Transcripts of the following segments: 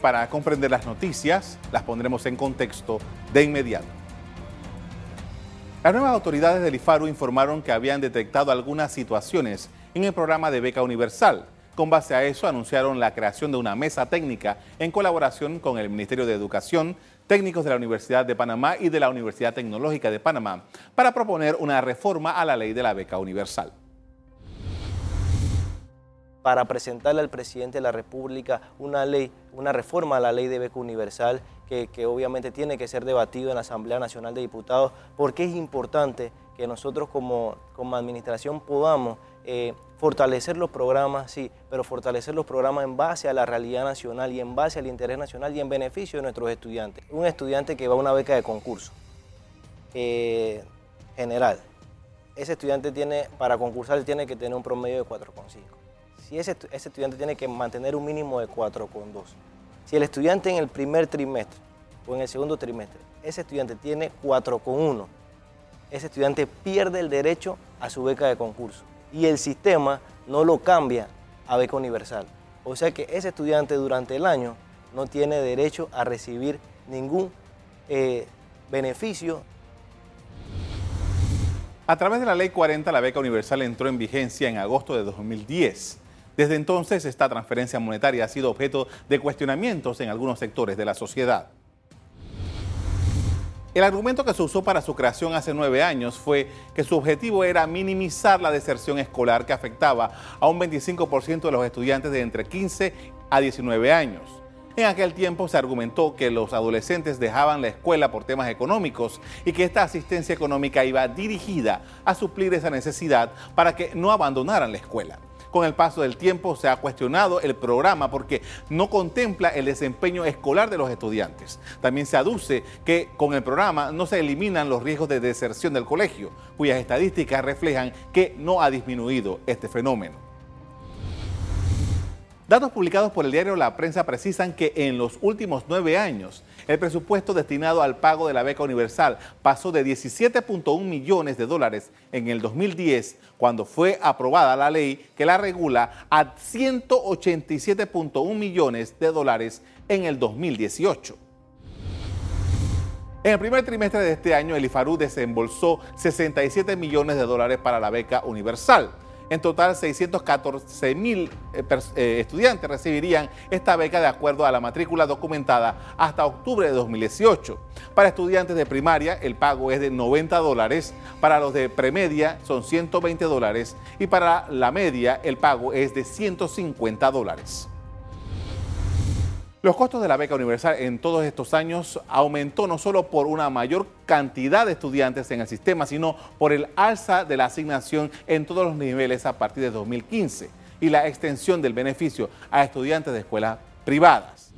Para comprender las noticias, las pondremos en contexto de inmediato. Las nuevas autoridades del IFARU informaron que habían detectado algunas situaciones en el programa de beca universal. Con base a eso, anunciaron la creación de una mesa técnica en colaboración con el Ministerio de Educación, técnicos de la Universidad de Panamá y de la Universidad Tecnológica de Panamá para proponer una reforma a la ley de la beca universal para presentarle al presidente de la República una ley, una reforma a la ley de beca universal que, obviamente tiene que ser debatido en la Asamblea Nacional de Diputados porque es importante que nosotros como, administración podamos eh, fortalecer los programas, sí, pero fortalecer los programas en base a la realidad nacional y en base al interés nacional y en beneficio de nuestros estudiantes. Un estudiante que va a una beca de concurso eh, general, ese estudiante tiene, para concursar tiene que tener un promedio de 4,5 si ese, estudiante tiene que mantener un mínimo de 4,2. Si el estudiante en el primer trimestre o en el segundo trimestre, ese estudiante tiene 4,1, ese estudiante pierde el derecho a su beca de concurso y el sistema no lo cambia a beca universal. O sea que ese estudiante durante el año no tiene derecho a recibir ningún eh, beneficio. A través de la Ley 40, la beca universal entró en vigencia en agosto de 2010. Desde entonces, esta transferencia monetaria ha sido objeto de cuestionamientos en algunos sectores de la sociedad. El argumento que se usó para su creación hace nueve años fue que su objetivo era minimizar la deserción escolar que afectaba a un 25% de los estudiantes de entre 15 a 19 años. En aquel tiempo se argumentó que los adolescentes dejaban la escuela por temas económicos y que esta asistencia económica iba dirigida a suplir esa necesidad para que no abandonaran la escuela. Con el paso del tiempo se ha cuestionado el programa porque no contempla el desempeño escolar de los estudiantes. También se aduce que con el programa no se eliminan los riesgos de deserción del colegio, cuyas estadísticas reflejan que no ha disminuido este fenómeno. Datos publicados por el diario La Prensa precisan que en los últimos nueve años el presupuesto destinado al pago de la beca universal pasó de 17.1 millones de dólares en el 2010, cuando fue aprobada la ley que la regula, a 187.1 millones de dólares en el 2018. En el primer trimestre de este año, el IFARU desembolsó 67 millones de dólares para la beca universal. En total, 614 mil eh, eh, estudiantes recibirían esta beca de acuerdo a la matrícula documentada hasta octubre de 2018. Para estudiantes de primaria, el pago es de 90 dólares, para los de premedia son 120 dólares y para la media el pago es de 150 dólares. Los costos de la beca universal en todos estos años aumentó no solo por una mayor cantidad de estudiantes en el sistema, sino por el alza de la asignación en todos los niveles a partir de 2015 y la extensión del beneficio a estudiantes de escuelas privadas.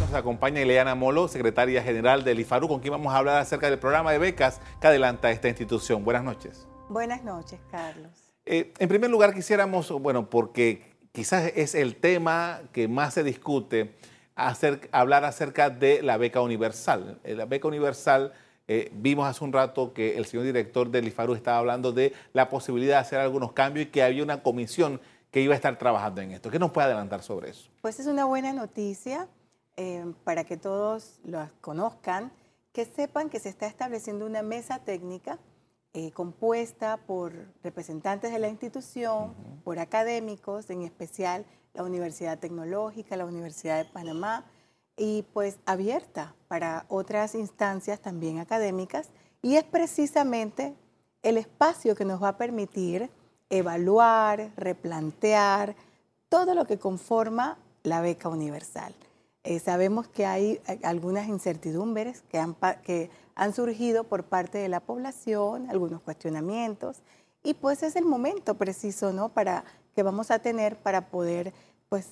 Nos acompaña Ileana Molo, secretaria general del IFARU, con quien vamos a hablar acerca del programa de becas que adelanta esta institución. Buenas noches. Buenas noches, Carlos. Eh, en primer lugar, quisiéramos, bueno, porque quizás es el tema que más se discute, hablar acerca de la beca universal. Eh, la beca universal, eh, vimos hace un rato que el señor director del IFARU estaba hablando de la posibilidad de hacer algunos cambios y que había una comisión que iba a estar trabajando en esto. ¿Qué nos puede adelantar sobre eso? Pues es una buena noticia eh, para que todos lo conozcan, que sepan que se está estableciendo una mesa técnica eh, compuesta por representantes de la institución, por académicos, en especial la Universidad Tecnológica, la Universidad de Panamá, y pues abierta para otras instancias también académicas, y es precisamente el espacio que nos va a permitir evaluar, replantear todo lo que conforma la beca universal. Eh, sabemos que hay eh, algunas incertidumbres que han, que han surgido por parte de la población, algunos cuestionamientos, y pues es el momento preciso, ¿no? Para que vamos a tener para poder, pues,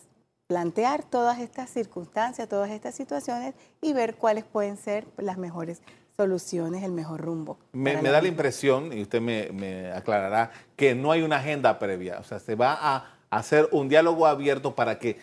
plantear todas estas circunstancias, todas estas situaciones y ver cuáles pueden ser las mejores soluciones, el mejor rumbo. Me, da la impresión, y usted me, me, aclarará, que no hay una agenda previa, o sea, se va a hacer un diálogo abierto para que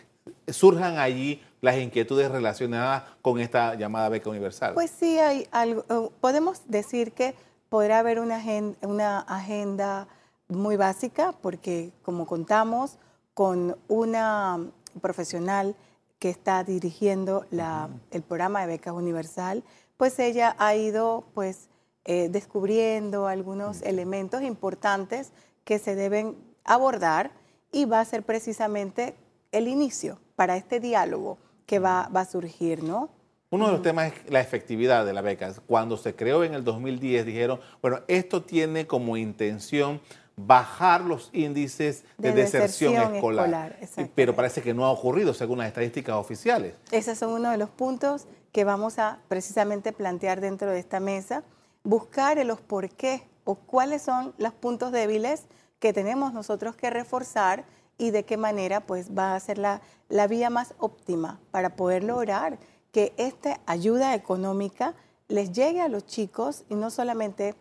surjan allí las inquietudes relacionadas con esta llamada beca universal? Pues sí, hay algo, eh, podemos decir que podrá haber una agenda, una agenda muy básica porque como contamos con una profesional que está dirigiendo la, el programa de becas universal, pues ella ha ido pues eh, descubriendo algunos elementos importantes que se deben abordar y va a ser precisamente el inicio para este diálogo que va, va a surgir, ¿no? Uno de los temas es la efectividad de la beca. Cuando se creó en el 2010 dijeron, bueno, esto tiene como intención bajar los índices de, deserción, escolar. pero parece que no ha ocurrido según las estadísticas oficiales. Esos son uno de los puntos que vamos a precisamente plantear dentro de esta mesa, buscar los por qué o cuáles son los puntos débiles que tenemos nosotros que reforzar y de qué manera pues va a ser la, la vía más óptima para poder lograr que esta ayuda económica les llegue a los chicos y no solamente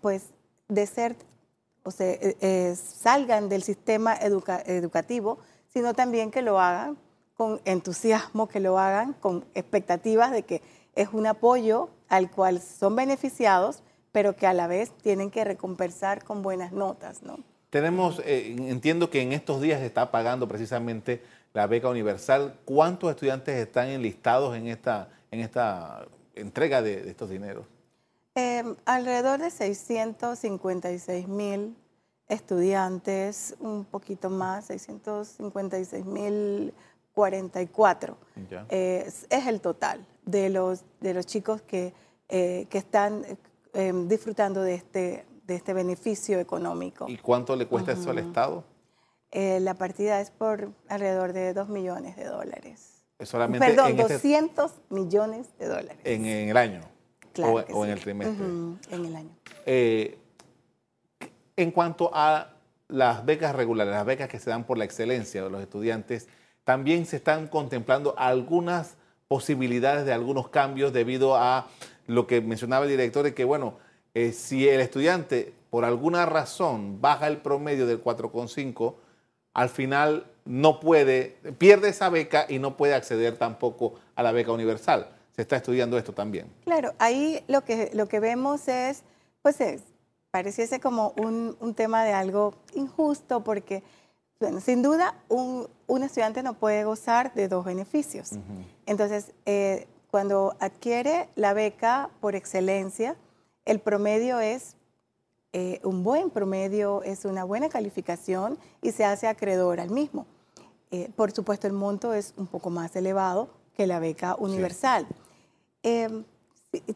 pues de ser, o sea, eh, eh, salgan del sistema educativo, sino también que lo hagan con entusiasmo, que lo hagan con expectativas de que es un apoyo al cual son beneficiados, pero que a la vez tienen que recompensar con buenas notas, ¿no? Tenemos, eh, entiendo que en estos días se está pagando precisamente la beca universal. ¿Cuántos estudiantes están enlistados en esta, en esta entrega de, estos dineros? Em, alrededor de 656 mil estudiantes, un poquito más, 656 mil 44. es el total de los, de los chicos que, eh, que están em, disfrutando de este, de este beneficio económico. ¿Y cuánto le cuesta eso al Estado? Eh, la partida es por alrededor de 2 millones de dólares. Solamente Perdón, 200 este millones de dólares. En, el año. Claro o, en el trimestre. en el año. Eh, en cuanto a las becas regulares, las becas que se dan por la excelencia de los estudiantes, también se están contemplando algunas posibilidades de algunos cambios debido a lo que mencionaba el director, de que, bueno, eh, si el estudiante por alguna razón baja el promedio del 4,5, al final no puede, pierde esa beca y no puede acceder tampoco a la beca universal. Se está estudiando esto también. Claro, ahí lo que, lo que vemos es, pues es, pareciese como un, un tema de algo injusto porque, bueno, sin duda un, un, estudiante no puede gozar de dos beneficios. Entonces, eh, cuando adquiere la beca por excelencia, el promedio es eh, un buen promedio, es una buena calificación y se hace acreedor al mismo. Eh, por supuesto, el monto es un poco más elevado que la beca universal. Em,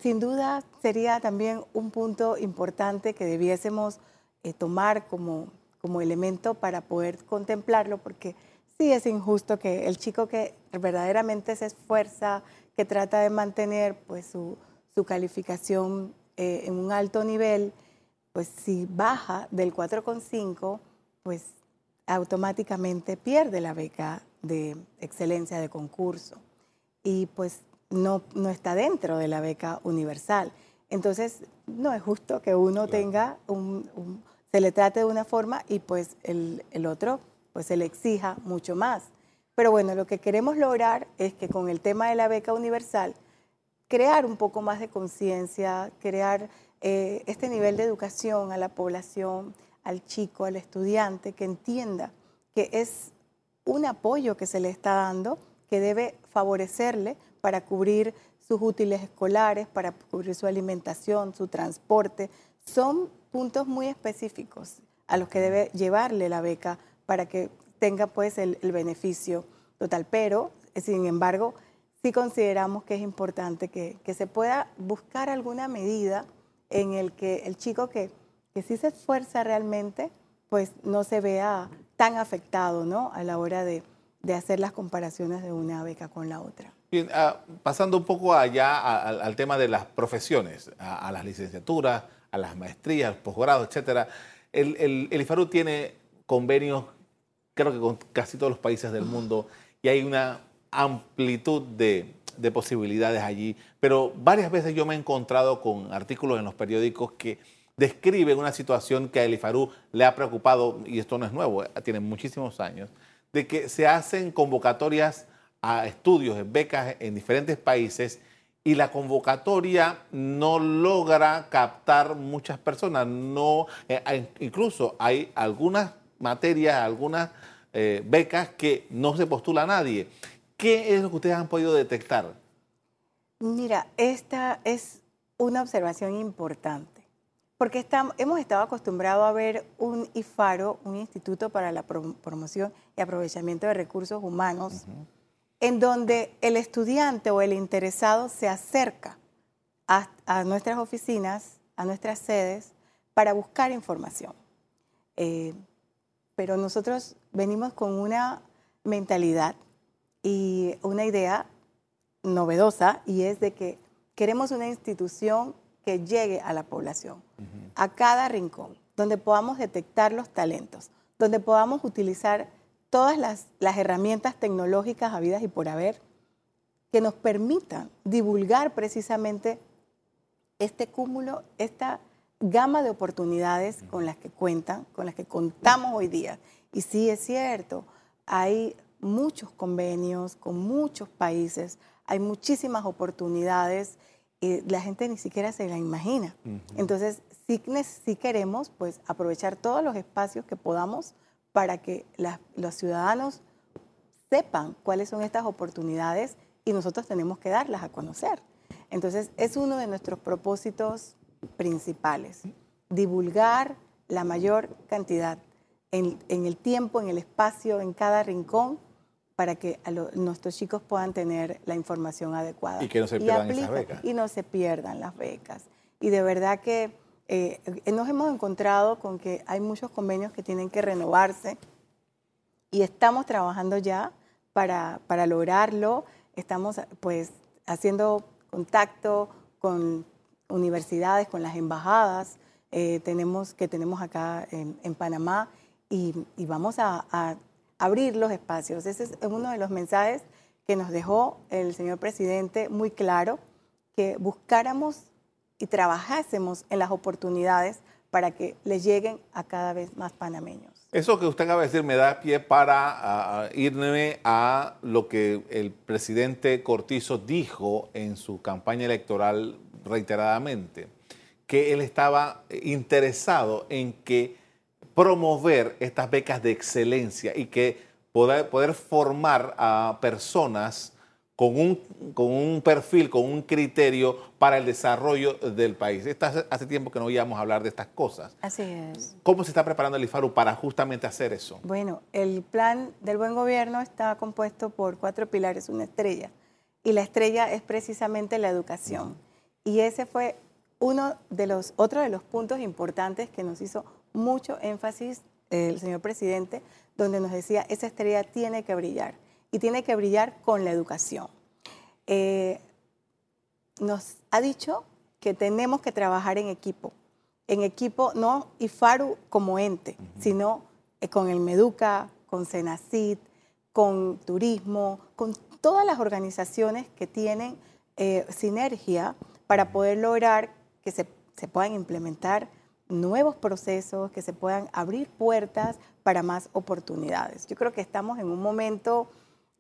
sin duda, sería también un punto importante que debiésemos eh, tomar como, como elemento para poder contemplarlo, porque sí es injusto que el chico que verdaderamente se esfuerza, que trata de mantener pues, su, su calificación en un alto nivel, pues si baja del 4,5, pues automáticamente pierde la beca de excelencia de concurso y pues no, no está dentro de la beca universal. Entonces, no es justo que uno tenga un, se le trate de una forma y pues el, el otro pues se le exija mucho más. Pero bueno, lo que queremos lograr es que con el tema de la beca universal, crear un poco más de conciencia, crear eh, este nivel de educación a la población, al chico, al estudiante, que entienda que es un apoyo que se le está dando, que debe favorecerle para cubrir sus útiles escolares, para cubrir su alimentación, su transporte. Son puntos muy específicos a los que debe llevarle la beca para que tenga pues el, beneficio total. Pero, sin embargo, sí consideramos que es importante que, que se pueda buscar alguna medida en el que el chico que, que sí se esfuerza realmente, pues no se vea tan afectado ¿no? a la hora de, de hacer las comparaciones de una beca con la otra. Bien, ah, pasando un poco allá al, tema de las profesiones, a, las licenciaturas, a las maestrías, posgrados, etcétera. El, el, el, IFARU tiene convenios, creo que con casi todos los países del mundo, y hay una amplitud de, de posibilidades allí, pero varias veces yo me he encontrado con artículos en los periódicos que describen una situación que a Elifarú le ha preocupado, y esto no es nuevo, eh, tiene muchísimos años, de que se hacen convocatorias a estudios, becas en diferentes países y la convocatoria no logra captar muchas personas. No, eh, incluso hay algunas materias, algunas eh, becas que no se postula a nadie. ¿Qué es lo que ustedes han podido detectar? Mira, esta es una observación importante, porque hemos estado acostumbrados a ver un IFARO, un Instituto para la Promoción y Aprovechamiento de Recursos Humanos, en donde el estudiante o el interesado se acerca a, nuestras oficinas, a nuestras sedes, para buscar información. Eh, pero nosotros venimos con una mentalidad y una idea novedosa y es de que queremos una institución que llegue a la población, a cada rincón, donde podamos detectar los talentos, donde podamos utilizar todas las, herramientas tecnológicas habidas y por haber que nos permitan divulgar precisamente este cúmulo, esta gama de oportunidades con las que cuentan, con las que contamos hoy día. Y sí es cierto, hay muchos convenios con muchos países, hay muchísimas oportunidades y la gente ni siquiera se la imagina. Entonces, sí, queremos pues aprovechar todos los espacios que podamos para que los ciudadanos sepan cuáles son estas oportunidades y nosotros tenemos que darlas a conocer. Entonces, es uno de nuestros propósitos principales, divulgar la mayor cantidad en, en el tiempo, en el espacio, en cada rincón para que nuestros chicos puedan tener la información adecuada. Y que no se pierdan esas becas. Y no se pierdan las becas. Y de verdad que eh, nos hemos encontrado con que hay muchos convenios que tienen que renovarse y estamos trabajando ya para, para lograrlo. Estamos pues haciendo contacto con universidades, con las embajadas eh, tenemos, que tenemos acá en, Panamá y, vamos a abrir los espacios. Ese es uno de los mensajes que nos dejó el señor presidente muy claro, que buscáramos y trabajásemos en las oportunidades para que le lleguen a cada vez más panameños. Eso que usted acaba de decir me da pie para irme a lo que el presidente Cortizo dijo en su campaña electoral reiteradamente, que él estaba interesado en que promover estas becas de excelencia y que poder, poder formar a personas con un, con un perfil, con un criterio para el desarrollo del país. hace tiempo que no íbamos a hablar de estas cosas. Así es. ¿Cómo se está preparando el IFARU para justamente hacer eso? Bueno, el plan del buen gobierno está compuesto por cuatro pilares, una estrella. Y la estrella es precisamente la educación. Y ese fue uno de los, otro de los puntos importantes que nos hizo mucho énfasis el señor presidente, donde nos decía, esa estrella tiene que brillar y tiene que brillar con la educación. Eh, nos ha dicho que tenemos que trabajar en equipo, en equipo no IFARU como ente, sino eh, con el Meduca, con Senacid, con Turismo, con todas las organizaciones que tienen eh, sinergia para poder lograr que se, se puedan implementar nuevos procesos, que se puedan abrir puertas para más oportunidades. Yo creo que estamos en un momento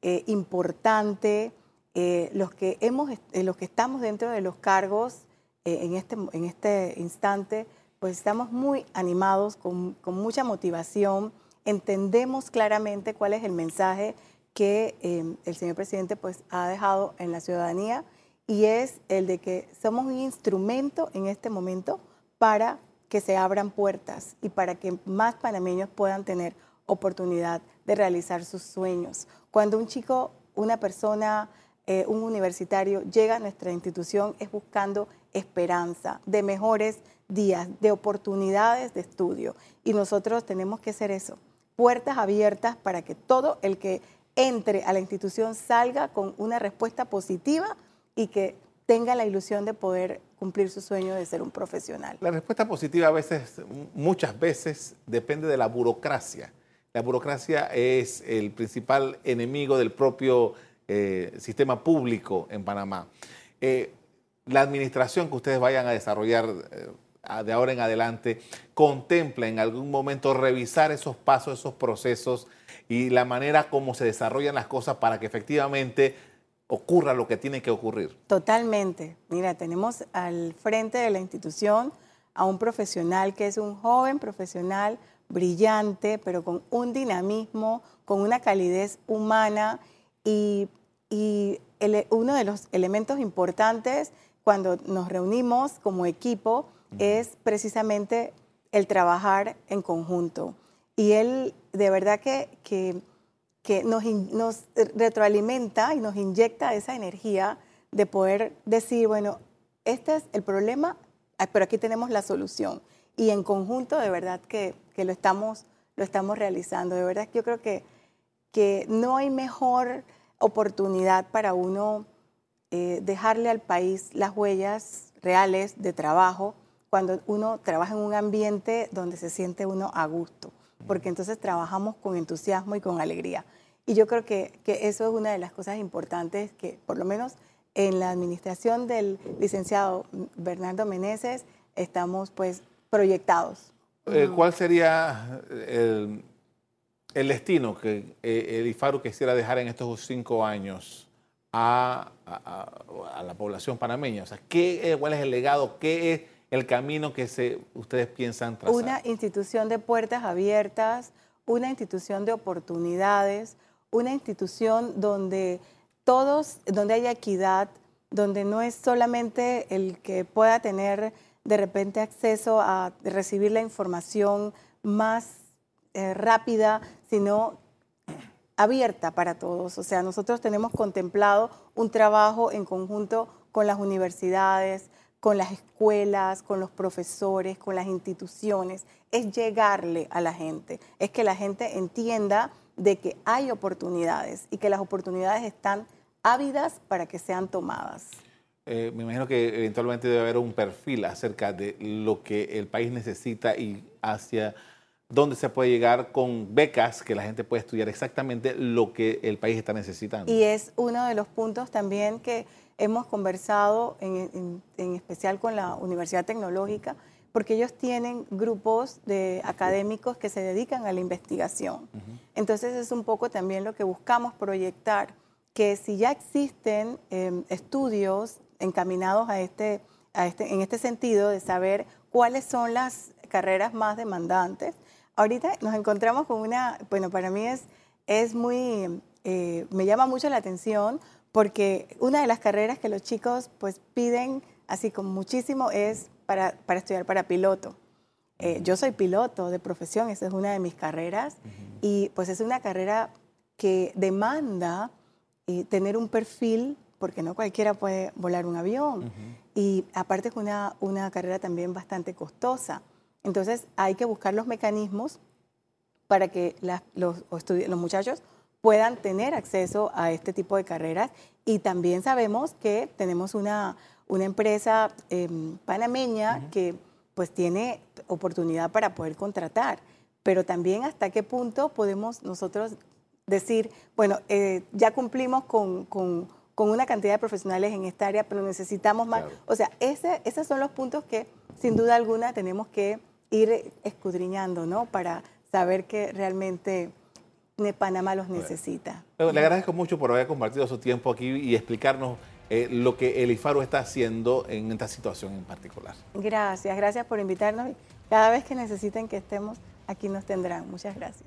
eh, importante. Eh, los, que hemos, eh, los que estamos dentro de los cargos en, este, en este instante, pues estamos muy animados, con, con, mucha motivación, entendemos claramente cuál es el mensaje que el señor presidente pues, ha dejado en la ciudadanía y es el de que somos un instrumento en este momento para que se abran puertas y para que más panameños puedan tener oportunidad de realizar sus sueños. Cuando un chico, una persona, eh, un universitario llega a nuestra institución es buscando esperanza, de mejores días, de oportunidades de estudio. Y nosotros tenemos que hacer eso, puertas abiertas para que todo el que entre a la institución salga con una respuesta positiva y que tenga la ilusión de poder cumplir su sueño de ser un profesional? La respuesta positiva a veces, muchas veces, depende de la burocracia. La burocracia es el principal enemigo del propio eh, sistema público en Panamá. Eh, la administración que ustedes vayan a desarrollar eh, de ahora en adelante contempla en algún momento revisar esos pasos, esos procesos y la manera como se desarrollan las cosas para que efectivamente ocurra lo que tiene que ocurrir. Totalmente. Mira, tenemos al frente de la institución a un profesional que es un joven profesional brillante, pero con un dinamismo, con una calidez humana y y uno de los elementos importantes cuando nos reunimos como equipo es precisamente el trabajar en conjunto. Y él de verdad que, que, nos, nos retroalimenta y nos inyecta esa energía de poder decir, bueno, este es el problema, ah, pero aquí tenemos la solución. Y en conjunto, de verdad que, que lo, estamos, lo estamos realizando. De verdad que yo creo que, que no hay mejor oportunidad para uno eh, dejarle al país las huellas reales de trabajo cuando uno trabaja en un ambiente donde se siente uno a gusto, porque entonces trabajamos con entusiasmo y con alegría. Y yo creo que, que eso es una de las cosas importantes que, por lo menos en la administración del licenciado Bernardo Meneses, estamos pues proyectados. Eh, ¿Cuál sería el, el destino que eh, el IFARU quisiera dejar en estos cinco años a, la población panameña? O sea, ¿qué, ¿cuál es el legado? ¿Qué es el camino que se, ustedes piensan trazar? Una institución de puertas abiertas, una institución de oportunidades, una institución donde todos, donde haya equidad, donde no es solamente el que pueda tener de repente acceso a recibir la información más eh, rápida, sino abierta para todos. O sea, nosotros tenemos contemplado un trabajo en conjunto con las universidades, con las escuelas, con los profesores, con las instituciones. Es llegarle a la gente, es que la gente entienda de que hay oportunidades y que las oportunidades están ávidas para que sean tomadas. Eh, me imagino que eventualmente debe haber un perfil acerca de lo que el país necesita y hacia dónde se puede llegar con becas que la gente puede estudiar exactamente lo que el país está necesitando. Y es uno de los puntos también que hemos conversado en, especial con la Universidad Tecnológica, porque ellos tienen grupos de académicos que se dedican a la investigación. Entonces es un poco también lo que buscamos proyectar, que si ya existen em, estudios encaminados a este, a este, en este sentido de saber cuáles son las carreras más demandantes, ahorita nos encontramos con una, bueno, para mí es, es muy, eh, me llama mucho la atención porque una de las carreras que los chicos pues piden así como muchísimo es para, para estudiar para piloto. Eh, yo soy piloto de profesión, esa es una de mis carreras y pues es una carrera que demanda eh, tener un perfil porque no cualquiera puede volar un avión y aparte es una, una carrera también bastante costosa. Entonces hay que buscar los mecanismos para que los, los muchachos puedan tener acceso a este tipo de carreras. Y también sabemos que tenemos una, una empresa em, panameña que pues tiene oportunidad para poder contratar, pero también hasta qué punto podemos nosotros decir, bueno, eh, ya cumplimos con, con, con, una cantidad de profesionales en esta área, pero necesitamos más. O sea, ese, esos son los puntos que sin duda alguna tenemos que ir escudriñando, ¿no? Para saber que realmente Panamá los necesita. le agradezco mucho por haber compartido su tiempo aquí y explicarnos eh, lo que el IFARO está haciendo en esta situación en particular. Gracias, gracias por invitarnos. Cada vez que necesiten que estemos, aquí nos tendrán. Muchas gracias.